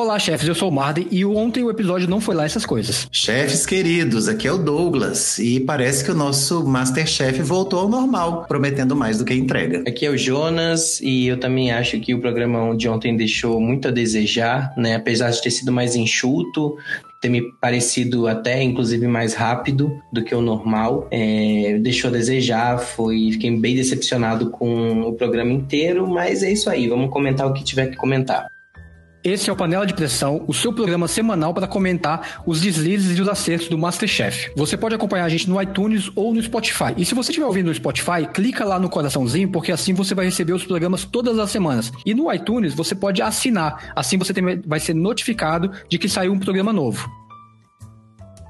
Olá, chefes, eu sou o Marden e ontem o episódio não foi lá essas coisas. Chefes queridos, aqui é o Douglas e parece que o nosso Masterchef voltou ao normal, prometendo mais do que entrega. Aqui é o Jonas e eu também acho que o programa de ontem deixou muito a desejar, né? Apesar de ter sido mais enxuto, ter me parecido até inclusive mais rápido do que o normal. É, deixou a desejar, foi, fiquei bem decepcionado com o programa inteiro, mas é isso aí, vamos comentar o que tiver que comentar. Esse é o Panela de Pressão, o seu programa semanal para comentar os deslizes e os acertos do Masterchef. Você pode acompanhar a gente no iTunes ou no Spotify. E se você estiver ouvindo no Spotify, clica lá no coraçãozinho, porque assim você vai receber os programas todas as semanas. E no iTunes você pode assinar, assim você tem, vai ser notificado de que saiu um programa novo.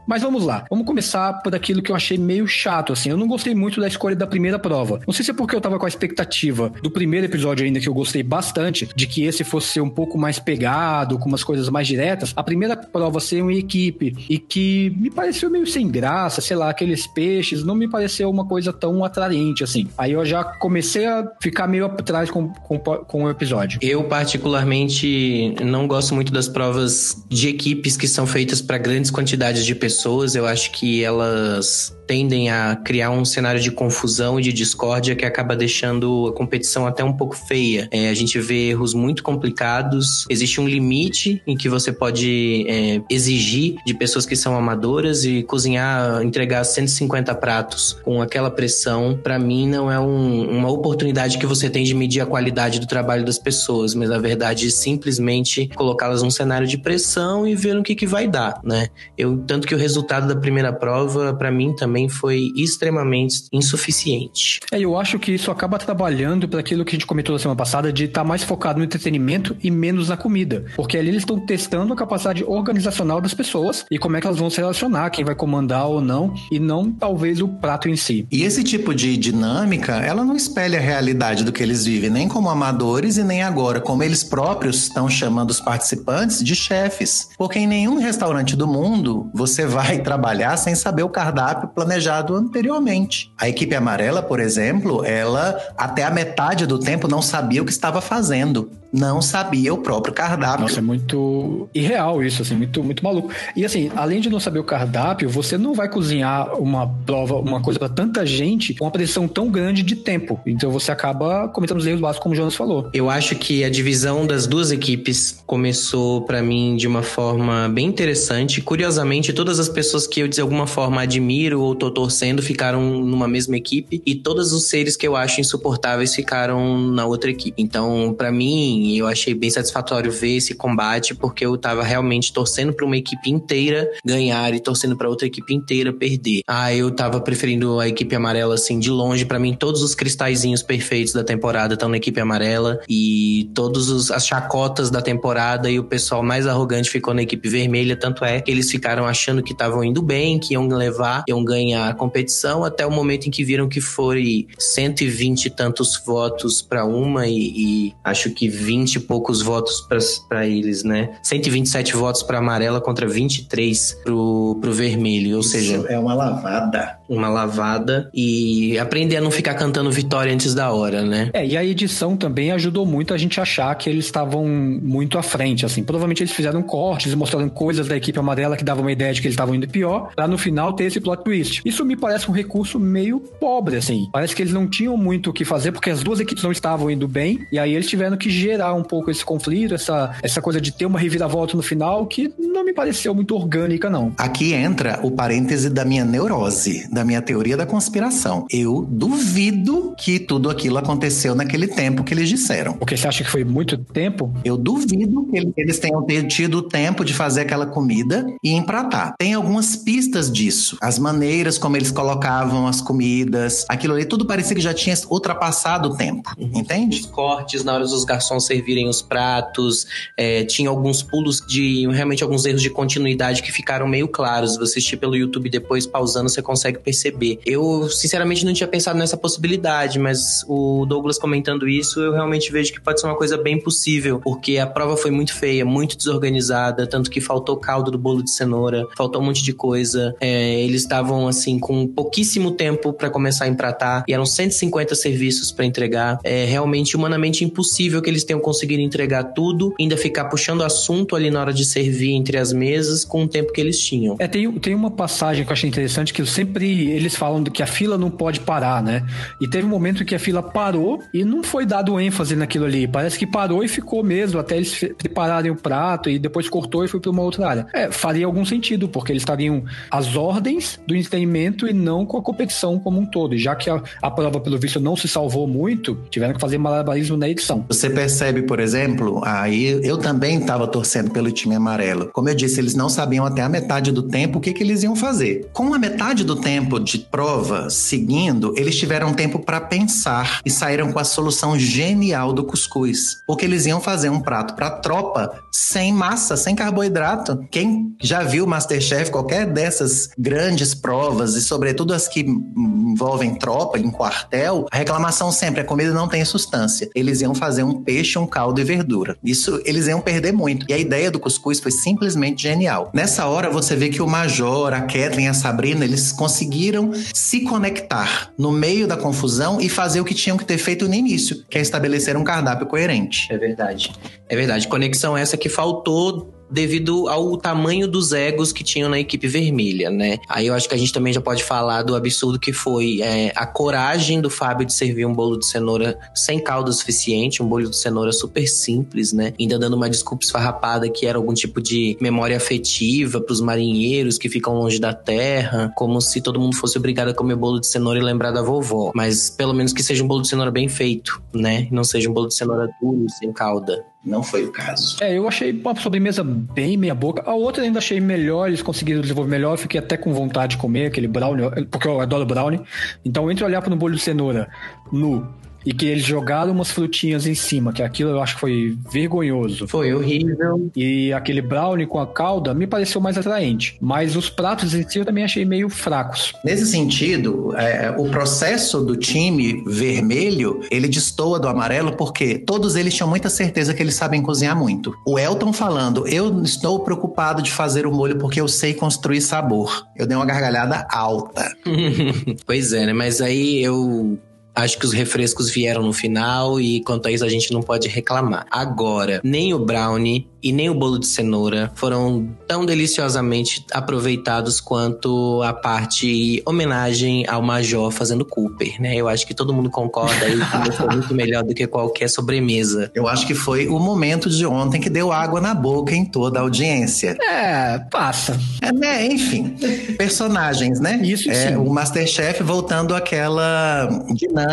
Mas vamos lá. Vamos começar por aquilo que eu achei meio chato, assim. Eu não gostei muito da escolha da primeira prova. Não sei se é porque eu tava com a expectativa do primeiro episódio ainda, que eu gostei bastante, de que esse fosse ser um pouco mais pegado, com umas coisas mais diretas. A primeira prova ser uma equipe e que me pareceu meio sem graça, sei lá, aqueles peixes, não me pareceu uma coisa tão atraente, assim. Aí eu já comecei a ficar meio atrás com, com, com o episódio. Eu, particularmente, não gosto muito das provas de equipes que são feitas para grandes quantidades de pessoas pessoas, eu acho que elas tendem a criar um cenário de confusão e de discórdia que acaba deixando a competição até um pouco feia. É, a gente vê erros muito complicados, existe um limite em que você pode é, exigir de pessoas que são amadoras e cozinhar, entregar 150 pratos com aquela pressão, para mim não é um, uma oportunidade que você tem de medir a qualidade do trabalho das pessoas, mas na verdade simplesmente colocá-las num cenário de pressão e ver o que, que vai dar, né? Eu tanto que o resultado da primeira prova para mim também também foi extremamente insuficiente. É, eu acho que isso acaba trabalhando para aquilo que a gente comentou na semana passada de estar tá mais focado no entretenimento e menos na comida. Porque ali eles estão testando a capacidade organizacional das pessoas e como é que elas vão se relacionar, quem vai comandar ou não, e não talvez o prato em si. E esse tipo de dinâmica, ela não espelha a realidade do que eles vivem, nem como amadores e nem agora, como eles próprios estão chamando os participantes de chefes. Porque em nenhum restaurante do mundo você vai trabalhar sem saber o cardápio planejado anteriormente. A equipe amarela, por exemplo, ela até a metade do tempo não sabia o que estava fazendo. Não sabia o próprio cardápio. Nossa, é muito irreal isso, assim, muito, muito maluco. E assim, além de não saber o cardápio, você não vai cozinhar uma prova, uma coisa para tanta gente com uma pressão tão grande de tempo. Então você acaba cometendo os erros básicos, como o Jonas falou. Eu acho que a divisão das duas equipes começou para mim de uma forma bem interessante. Curiosamente, todas as pessoas que eu de alguma forma admiro ou tô torcendo ficaram numa mesma equipe e todos os seres que eu acho insuportáveis ficaram na outra equipe. Então, para mim, eu achei bem satisfatório ver esse combate porque eu tava realmente torcendo para uma equipe inteira ganhar e torcendo para outra equipe inteira perder. Ah, eu tava preferindo a equipe amarela assim de longe. Para mim, todos os cristalzinhos perfeitos da temporada estão na equipe amarela e todas as chacotas da temporada e o pessoal mais arrogante ficou na equipe vermelha. Tanto é que eles ficaram achando que estavam indo bem, que iam levar, iam ganhar ganhar a competição até o momento em que viram que foi 120 e tantos votos para uma e, e, acho que 20 e poucos votos para eles, né? 127 votos para amarela contra 23 pro, pro vermelho, ou Isso seja, é uma lavada. Uma lavada e aprender a não ficar cantando vitória antes da hora, né? É, e a edição também ajudou muito a gente achar que eles estavam muito à frente, assim. Provavelmente eles fizeram cortes, mostrando coisas da equipe amarela que davam uma ideia de que eles estavam indo pior, para no final ter esse plot twist. Isso me parece um recurso meio pobre, assim. Parece que eles não tinham muito o que fazer porque as duas equipes não estavam indo bem, e aí eles tiveram que gerar um pouco esse conflito, essa, essa coisa de ter uma reviravolta no final que não me pareceu muito orgânica, não. Aqui entra o parêntese da minha neurose, da minha teoria da conspiração. Eu duvido que tudo aquilo aconteceu naquele tempo que eles disseram. Porque você acha que foi muito tempo? Eu duvido que eles tenham tido o tempo de fazer aquela comida e empratar. Tem algumas pistas disso. As maneiras maneiras como eles colocavam as comidas, aquilo ali, tudo parecia que já tinha ultrapassado o tempo, uhum. entende? Os cortes na hora dos garçons servirem os pratos, é, tinha alguns pulos de, realmente alguns erros de continuidade que ficaram meio claros. Você assistir pelo YouTube depois, pausando, você consegue perceber. Eu, sinceramente, não tinha pensado nessa possibilidade, mas o Douglas comentando isso, eu realmente vejo que pode ser uma coisa bem possível, porque a prova foi muito feia, muito desorganizada, tanto que faltou caldo do bolo de cenoura, faltou um monte de coisa. É, eles estavam assim, com pouquíssimo tempo para começar a empratar, e eram 150 serviços para entregar. É realmente humanamente impossível que eles tenham conseguir entregar tudo, ainda ficar puxando assunto ali na hora de servir entre as mesas com o tempo que eles tinham. É, tem, tem uma passagem que eu achei interessante que sempre eles falam que a fila não pode parar, né? E teve um momento que a fila parou e não foi dado ênfase naquilo ali. Parece que parou e ficou mesmo até eles prepararem o prato e depois cortou e foi para uma outra área. É, faria algum sentido, porque eles estariam às ordens do entretenimento e não com a competição como um todo. E já que a, a prova, pelo visto, não se salvou muito, tiveram que fazer malabarismo na edição. Você percebe, por exemplo, aí eu também estava torcendo pelo time amarelo. Como eu disse, eles não sabiam até a metade do tempo o que, que eles iam fazer. Com a metade do tempo de prova seguindo, eles tiveram tempo para pensar e saíram com a solução genial do cuscuz. Porque eles iam fazer um prato para tropa sem massa, sem carboidrato. Quem já viu Masterchef, qualquer dessas grandes provas, e sobretudo as que envolvem tropa, em quartel, a reclamação sempre: a comida não tem substância. Eles iam fazer um peixe, um caldo e verdura. Isso eles iam perder muito. E a ideia do cuscuz foi simplesmente genial. Nessa hora você vê que o Major, a Kathleen a Sabrina, eles conseguiram se conectar no meio da confusão e fazer o que tinham que ter feito no início, que é estabelecer um cardápio coerente. É verdade. É verdade. Conexão essa que faltou devido ao tamanho dos egos que tinham na equipe vermelha, né? Aí eu acho que a gente também já pode falar do absurdo que foi é, a coragem do Fábio de servir um bolo de cenoura sem caldo suficiente, um bolo de cenoura super simples, né? Ainda dando uma desculpa esfarrapada que era algum tipo de memória afetiva para os marinheiros que ficam longe da terra, como se todo mundo fosse obrigado a comer bolo de cenoura e lembrar da vovó. Mas pelo menos que seja um bolo de cenoura bem feito, né? Não seja um bolo de cenoura duro, sem calda. Não foi o caso. É, eu achei uma sobremesa bem meia boca. A outra ainda achei melhor, eles conseguiram desenvolver melhor. Eu fiquei até com vontade de comer aquele brownie, porque eu adoro brownie. Então, entre olhar para um bolho de cenoura nu e que eles jogaram umas frutinhas em cima, que aquilo eu acho que foi vergonhoso. Foi horrível. E aquele brownie com a calda me pareceu mais atraente. Mas os pratos em si eu também achei meio fracos. Nesse sentido, é, o processo do time vermelho, ele destoa do amarelo porque todos eles tinham muita certeza que eles sabem cozinhar muito. O Elton falando, eu estou preocupado de fazer o molho porque eu sei construir sabor. Eu dei uma gargalhada alta. pois é, né? Mas aí eu Acho que os refrescos vieram no final e quanto a isso a gente não pode reclamar. Agora, nem o brownie e nem o bolo de cenoura foram tão deliciosamente aproveitados quanto a parte homenagem ao Major fazendo Cooper, né? Eu acho que todo mundo concorda aí que foi muito melhor do que qualquer sobremesa. Eu acho que foi o momento de ontem que deu água na boca em toda a audiência. É, passa. É, né? Enfim, personagens, né? Isso é, sim. O Masterchef voltando àquela dinâmica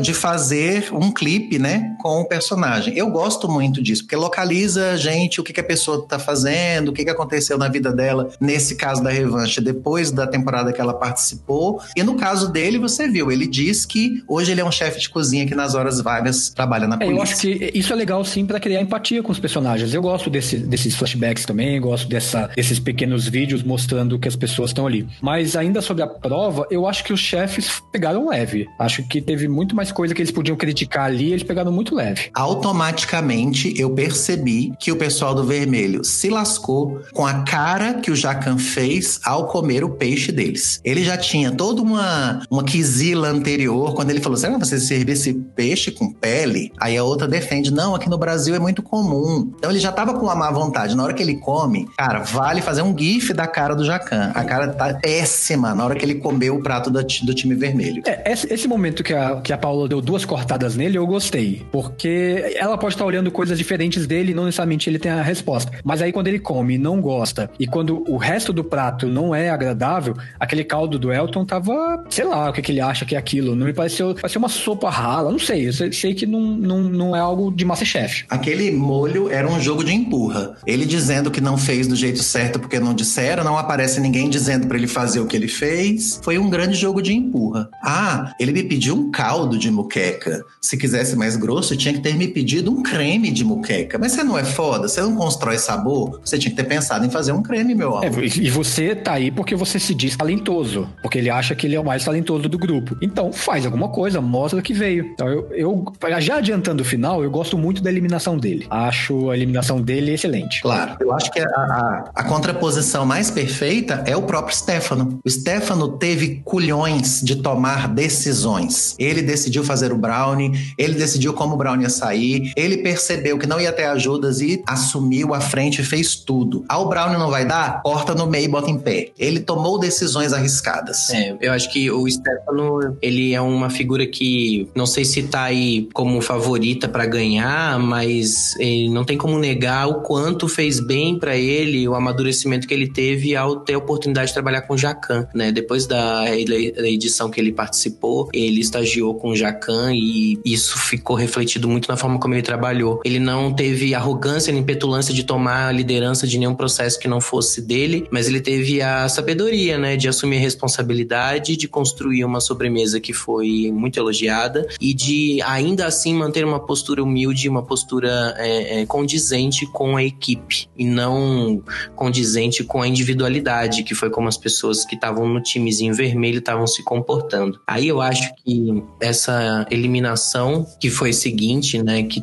de fazer um clipe, né? Com o personagem. Eu gosto muito disso, porque localiza a gente o que, que a pessoa tá fazendo, o que, que aconteceu na vida dela, nesse caso da revanche, depois da temporada que ela participou. E no caso dele, você viu, ele diz que hoje ele é um chefe de cozinha que nas horas vagas trabalha na É, polícia. eu acho que isso é legal sim para criar empatia com os personagens. Eu gosto desse- desses flashbacks também, gosto dessa, desses pequenos vídeos mostrando que as pessoas estão ali. Mas ainda sobre a prova, eu acho que os chefes pegaram leve. Acho que teve muito mais coisa que eles podiam criticar ali, eles pegaram muito leve. Automaticamente eu percebi que o pessoal do vermelho se lascou com a cara que o Jacan fez ao comer o peixe deles. Ele já tinha toda uma, uma quisila anterior quando ele falou: será que você servir esse peixe com pele? Aí a outra defende: não, aqui no Brasil é muito comum. Então ele já tava com uma má vontade. Na hora que ele come, cara, vale fazer um gif da cara do Jacan. A cara tá péssima na hora que ele comeu o prato ti- do time vermelho. É, esse, esse momento que a, que a Paula deu duas cortadas nele, eu gostei. Porque ela pode estar olhando coisas diferentes dele e não necessariamente ele tem a resposta. Mas aí quando ele come e não gosta, e quando o resto do prato não é agradável, aquele caldo do Elton tava, sei lá, o que, que ele acha que é aquilo. Não me pareceu. Pareceu uma sopa rala, não sei. Eu sei, sei que não, não, não é algo de Masterchef. Aquele molho era um jogo de empurra. Ele dizendo que não fez do jeito certo porque não disseram, não aparece ninguém dizendo pra ele fazer o que ele fez. Foi um grande jogo de empurra. Ah, ele me pediu um caldo de muqueca. Se quisesse mais grosso, tinha que ter me pedido um creme de muqueca. Mas você não é foda, você não constrói sabor, você tinha que ter pensado em fazer um creme, meu É, amor. e você tá aí porque você se diz talentoso. Porque ele acha que ele é o mais talentoso do grupo. Então faz alguma coisa, mostra que veio. Então eu, eu já adiantando o final, eu gosto muito da eliminação dele. Acho a eliminação dele excelente. Claro. Eu acho que a, a- a contraposição mais perfeita é o próprio Stefano. O Stefano teve culhões de tomar decisões. Ele decidiu fazer o brownie, ele decidiu como o brownie ia sair, ele percebeu que não ia ter ajudas e assumiu a frente e fez tudo. Ah, o brownie não vai dar? Corta no meio e bota em pé. Ele tomou decisões arriscadas. É, eu acho que o Stefano, ele é uma figura que não sei se tá aí como favorita para ganhar, mas não tem como negar o quanto fez bem para ele o amadurecimento que ele teve ao ter a oportunidade de trabalhar com o Jacan, né? Depois da, edição que ele participou, ele estagiou com o Jacan e isso ficou refletido muito na forma como ele trabalhou. Ele não teve arrogância nem petulância de tomar a liderança de nenhum processo que não fosse dele, mas ele teve a sabedoria, né, de assumir a responsabilidade, de construir uma sobremesa que foi muito elogiada e de ainda assim manter uma postura humilde, uma postura é, é, condizente com a equipe e não condizente com a individualidade, que foi como as pessoas que estavam no timezinho vermelho estavam se comportando. Aí eu acho que essa eliminação que foi seguinte, né, que,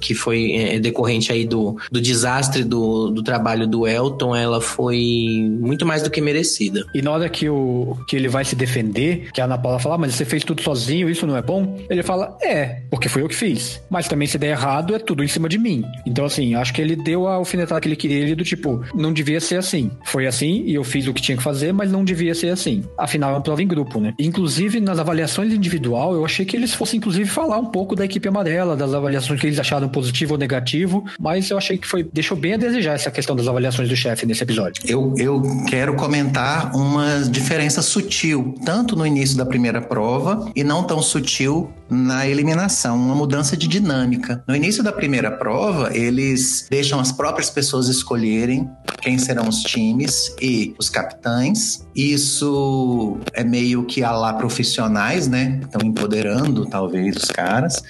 que foi é, decorrente aí do, do desastre do, do trabalho do Elton, ela foi muito mais do que merecida. E na hora que, o, que ele vai se defender, que a Ana Paula fala, ah, mas você fez tudo sozinho, isso não é bom? Ele fala, é, porque foi eu que fiz. Mas também se der errado, é tudo em cima de mim. Então, assim, acho que ele deu a alfinetada que ele queria, ele do tipo, não devia ser assim. Foi assim e eu fiz o que tinha que fazer, mas não devia ser assim. Afinal, é uma prova em grupo, né? Inclusive, nas avaliações individual, eu achei que eles fossem, inclusive, falar um pouco da equipe amarela, das avaliações que eles acharam positivo ou negativo, mas eu achei que foi deixou bem a desejar essa questão das avaliações do chefe nesse episódio. Eu, eu quero comentar uma diferença sutil, tanto no início da primeira prova e não tão sutil na eliminação, uma mudança de dinâmica. No início da primeira prova, eles deixam as próprias pessoas escolherem quem serão os times e os capitães. Isso é meio que a lá profissionais, né? Estão empoderando talvez os caras.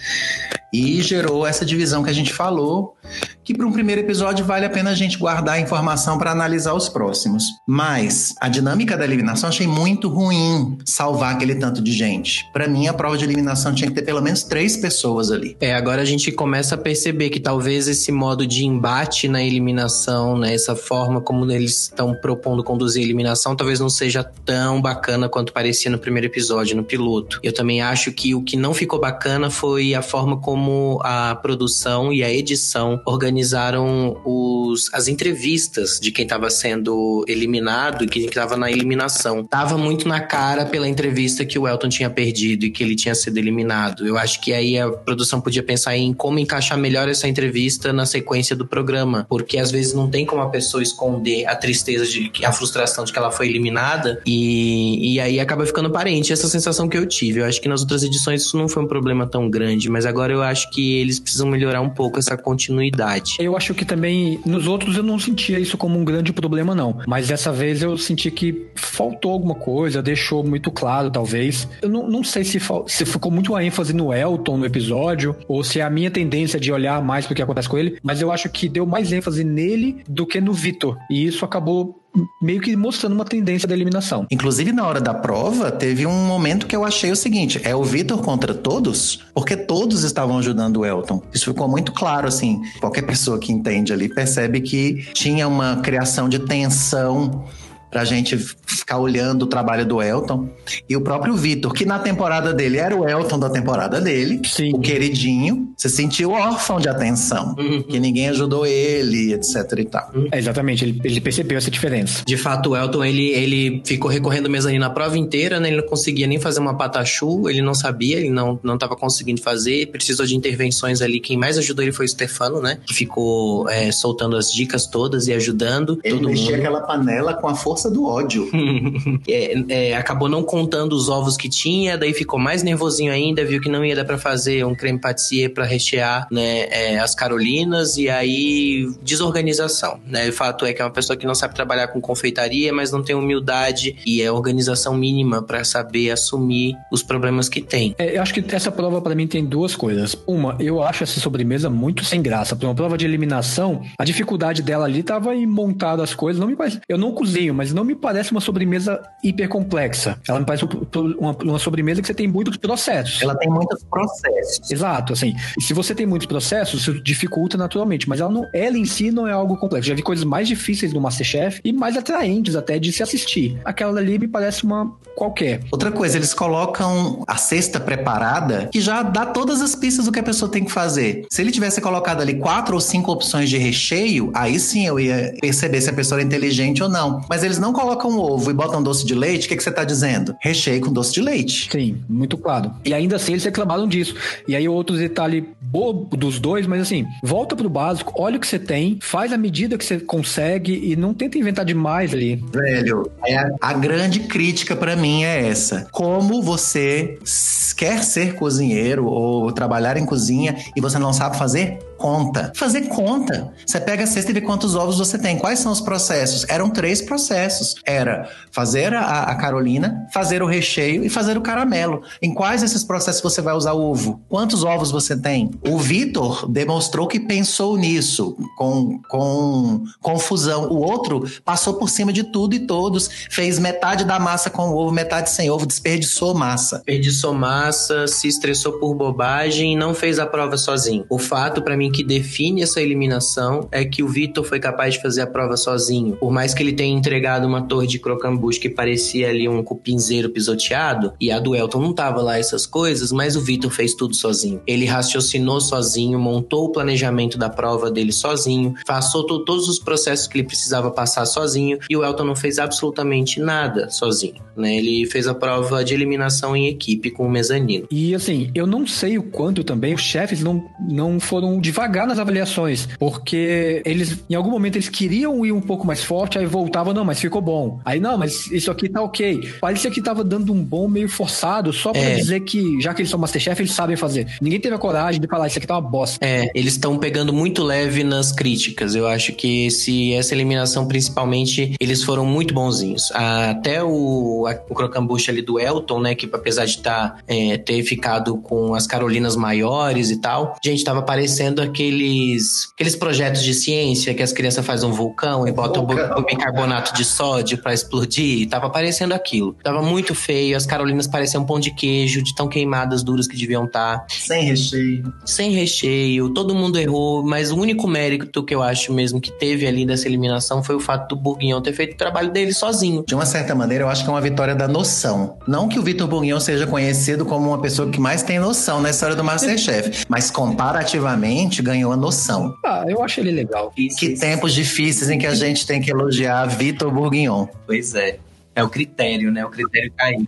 E gerou essa divisão que a gente falou, que para um primeiro episódio vale a pena a gente guardar a informação para analisar os próximos. Mas a dinâmica da eliminação achei muito ruim salvar aquele tanto de gente. Para mim, a prova de eliminação tinha que ter pelo menos três pessoas ali. É, agora a gente começa a perceber que talvez esse modo de embate na eliminação, né, essa forma como eles estão propondo conduzir a eliminação, talvez não seja tão bacana quanto parecia no primeiro episódio, no piloto. Eu também acho que o que não ficou bacana foi a forma como como a produção e a edição organizaram os, as entrevistas de quem estava sendo eliminado e quem estava na eliminação. Tava muito na cara pela entrevista que o Elton tinha perdido e que ele tinha sido eliminado. Eu acho que aí a produção podia pensar em como encaixar melhor essa entrevista na sequência do programa, porque às vezes não tem como a pessoa esconder a tristeza de a frustração de que ela foi eliminada e, e aí acaba ficando parente essa sensação que eu tive. Eu acho que nas outras edições isso não foi um problema tão grande, mas agora eu acho acho que eles precisam melhorar um pouco essa continuidade. Eu acho que também, nos outros eu não sentia isso como um grande problema, não. Mas dessa vez eu senti que faltou alguma coisa, deixou muito claro, talvez. Eu não, não sei se, se ficou muito a ênfase no Elton no episódio, ou se é a minha tendência de olhar mais pro que acontece com ele, mas eu acho que deu mais ênfase nele do que no Vitor. E isso acabou meio que mostrando uma tendência da eliminação. Inclusive, na hora da prova, teve um momento que eu achei o seguinte: é o Vitor contra todos? Porque todos estavam ajudando o Elton. Isso ficou muito claro, assim. Qualquer pessoa que entende ali percebe que tinha uma criação de tensão pra gente ficar olhando o trabalho do Elton. E o próprio Vitor, que na temporada dele era o Elton da temporada dele, Sim. o queridinho, se sentiu órfão de atenção, uhum. que ninguém ajudou ele, etc e tal. É, exatamente, ele, ele, percebeu essa diferença. De fato, o Elton, ele, ele ficou recorrendo mezanino na prova inteira, né? Ele não conseguia nem fazer uma patachu, ele não sabia, ele não, não tava conseguindo fazer, precisou de intervenções ali. Quem mais ajudou ele foi o Stefano, né? Que ficou é, soltando as dicas todas e ajudando ele todo mexia aquela panela com a força força do ódio. é, é, acabou não contando os ovos que tinha, daí ficou mais nervosinho ainda, viu que não ia dar para fazer um creme pâtissier para rechear né, é, as carolinas e aí desorganização. Né? O fato é que é uma pessoa que não sabe trabalhar com confeitaria, mas não tem humildade e é organização mínima para saber assumir os problemas que tem. É, eu acho que essa prova para mim tem duas coisas. Uma, eu acho essa sobremesa muito sem graça. Para uma prova de eliminação, a dificuldade dela ali tava em montar as coisas. Não me parece. Eu não cozinho, mas mas não me parece uma sobremesa hiper complexa. Ela me parece uma, uma sobremesa que você tem muitos processos. Ela tem muitos processos. Exato, assim. E se você tem muitos processos, isso dificulta naturalmente, mas ela, não, ela em si não é algo complexo. Já vi coisas mais difíceis no Masterchef e mais atraentes até de se assistir. Aquela ali me parece uma qualquer. Outra coisa, eles colocam a cesta preparada que já dá todas as pistas do que a pessoa tem que fazer. Se ele tivesse colocado ali quatro ou cinco opções de recheio, aí sim eu ia perceber se a pessoa é inteligente ou não. Mas eles não colocam ovo e botam doce de leite, o que, que você tá dizendo? Recheio com doce de leite. Sim, muito claro. E ainda assim eles reclamaram disso. E aí outro detalhe bobo dos dois, mas assim, volta pro básico, olha o que você tem, faz a medida que você consegue e não tenta inventar demais ali. Velho, é a grande crítica para mim é essa. Como você quer ser cozinheiro ou trabalhar em cozinha e você não sabe fazer conta. Fazer conta. Você pega a cesta e vê quantos ovos você tem. Quais são os processos? Eram três processos. Era fazer a, a Carolina, fazer o recheio e fazer o caramelo. Em quais desses processos você vai usar o ovo? Quantos ovos você tem? O Vitor demonstrou que pensou nisso com, com confusão. O outro passou por cima de tudo e todos, fez metade da massa com ovo, metade sem ovo, desperdiçou massa. Desperdiçou massa, se estressou por bobagem e não fez a prova sozinho. O fato para mim que define essa eliminação é que o Vitor foi capaz de fazer a prova sozinho. Por mais que ele tenha entregado uma torre de crocambus que parecia ali um cupinzeiro pisoteado, e a do Elton não tava lá essas coisas, mas o Vitor fez tudo sozinho. Ele raciocinou sozinho, montou o planejamento da prova dele sozinho, passou todos os processos que ele precisava passar sozinho, e o Elton não fez absolutamente nada sozinho, né? Ele fez a prova de eliminação em equipe com o mezanino. E assim, eu não sei o quanto também os chefes não, não foram devagar nas avaliações, porque eles, em algum momento, eles queriam ir um pouco mais forte, aí voltavam, não, mas ficou bom. Aí, não, mas isso aqui tá ok. Parecia que tava dando um bom meio forçado, só pra é. dizer que, já que eles são Masterchef, eles sabem fazer. Ninguém teve a coragem de falar, isso aqui tá uma bosta. É, eles estão pegando muito leve nas críticas. Eu acho que esse, essa eliminação, principalmente, eles foram muito bonzinhos. Até o, a, o crocambuche ali do Elton, né, que apesar de tá, é, ter ficado com as Carolinas maiores e tal, gente, tava parecendo aqueles, aqueles projetos de ciência que as crianças fazem um vulcão e botam vulcão. bicarbonato de sódio para explodir. Tava parecendo aquilo. Tava muito feio, as Carolinas pareciam um pão de queijo, de tão queimadas, duras que deviam estar. Tá. Sem recheio. Sem recheio, todo mundo errou, mas o único mérito que eu acho mesmo que teve ali dessa eliminação foi o fato do Bourguignon ter feito o trabalho dele sozinho. De uma certa maneira, eu acho que é uma vitória da noção. Não que o Vitor Bourguignon seja conhecido como uma pessoa que mais tem noção na história do Masterchef, mas comparativamente ganhou a noção. Ah, eu acho ele legal. Que tempos difíceis em que a gente tem que elogiar Vitor Bourguignon. Pois é. É o critério, né? O critério caiu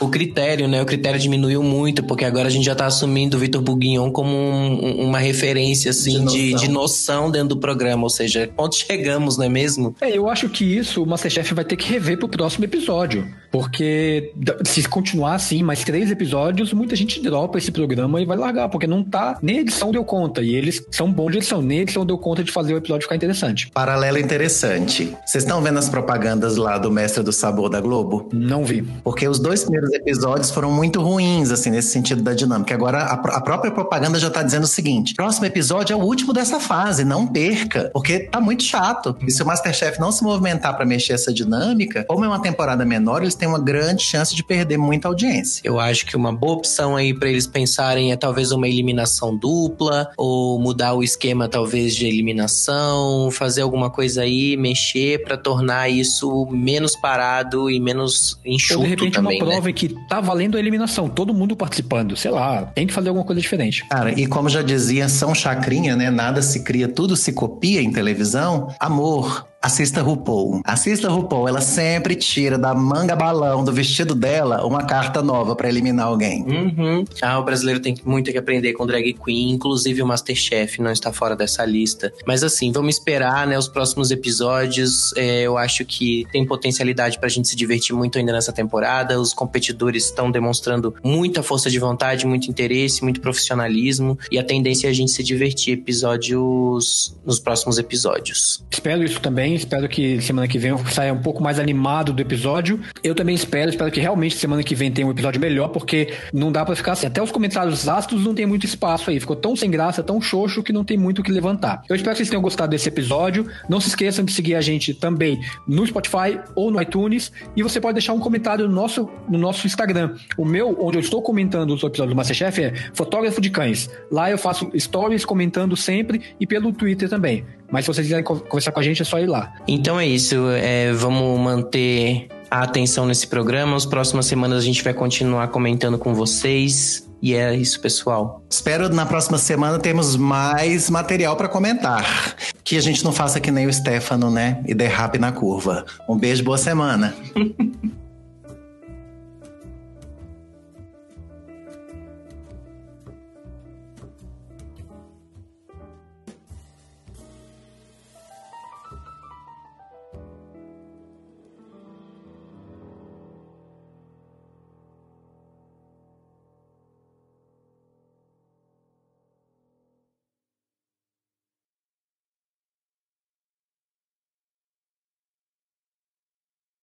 o critério, né? O critério diminuiu muito, porque agora a gente já tá assumindo o Vitor Bourguignon como um, uma referência, assim, de noção. De, de noção. dentro do programa. Ou seja, onde chegamos, não é mesmo? É, eu acho que isso o Masterchef vai ter que rever pro próximo episódio. Porque se continuar assim, mais três episódios, muita gente dropa esse programa e vai largar, porque não tá. Nem a edição deu conta. E eles são bons de edição, nem a edição deu conta de fazer o episódio ficar interessante. Paralelo interessante. Vocês estão vendo as propagandas lá do Mestre do Sabor da Globo? Não vi. Porque os dois primeiros episódios foram muito ruins, assim, nesse sentido da dinâmica. Agora, a, a própria propaganda já tá dizendo o seguinte: próximo episódio é o último dessa fase, não perca, porque tá muito chato. E se o Masterchef não se movimentar para mexer essa dinâmica, como é uma temporada menor, eles têm uma grande chance de perder muita audiência. Eu acho que uma boa opção aí para eles pensarem é talvez uma eliminação dupla, ou mudar o esquema, talvez, de eliminação, fazer alguma coisa aí, mexer para tornar isso menos parado e menos enxuto ou de repente também, uma né? prova né? que tá valendo a eliminação, todo mundo participando, sei lá, tem que fazer alguma coisa diferente. Cara, e como já dizia São Chacrinha, né? Nada se cria, tudo se copia em televisão. Amor, Assista RuPaul. Assista RuPaul. Ela sempre tira da manga balão do vestido dela uma carta nova para eliminar alguém. Uhum. Ah, o brasileiro tem muito que aprender com drag queen. Inclusive o Masterchef não está fora dessa lista. Mas assim, vamos esperar, né? Os próximos episódios. É, eu acho que tem potencialidade pra gente se divertir muito ainda nessa temporada. Os competidores estão demonstrando muita força de vontade, muito interesse, muito profissionalismo. E a tendência é a gente se divertir episódios nos próximos episódios. Espero isso também Espero que semana que vem eu saia um pouco mais animado do episódio. Eu também espero, espero que realmente semana que vem tenha um episódio melhor, porque não dá para ficar assim. Até os comentários ácidos não tem muito espaço aí. Ficou tão sem graça, tão xoxo que não tem muito o que levantar. Eu espero que vocês tenham gostado desse episódio. Não se esqueçam de seguir a gente também no Spotify ou no iTunes. E você pode deixar um comentário no nosso, no nosso Instagram. O meu, onde eu estou comentando os episódios do Masterchef, é Fotógrafo de Cães. Lá eu faço stories comentando sempre e pelo Twitter também. Mas se vocês quiserem conversar com a gente, é só ir lá. Então é isso. É, vamos manter a atenção nesse programa. As próximas semanas a gente vai continuar comentando com vocês. E é isso, pessoal. Espero na próxima semana termos mais material para comentar. Que a gente não faça que nem o Stefano, né? E derrape na curva. Um beijo, boa semana.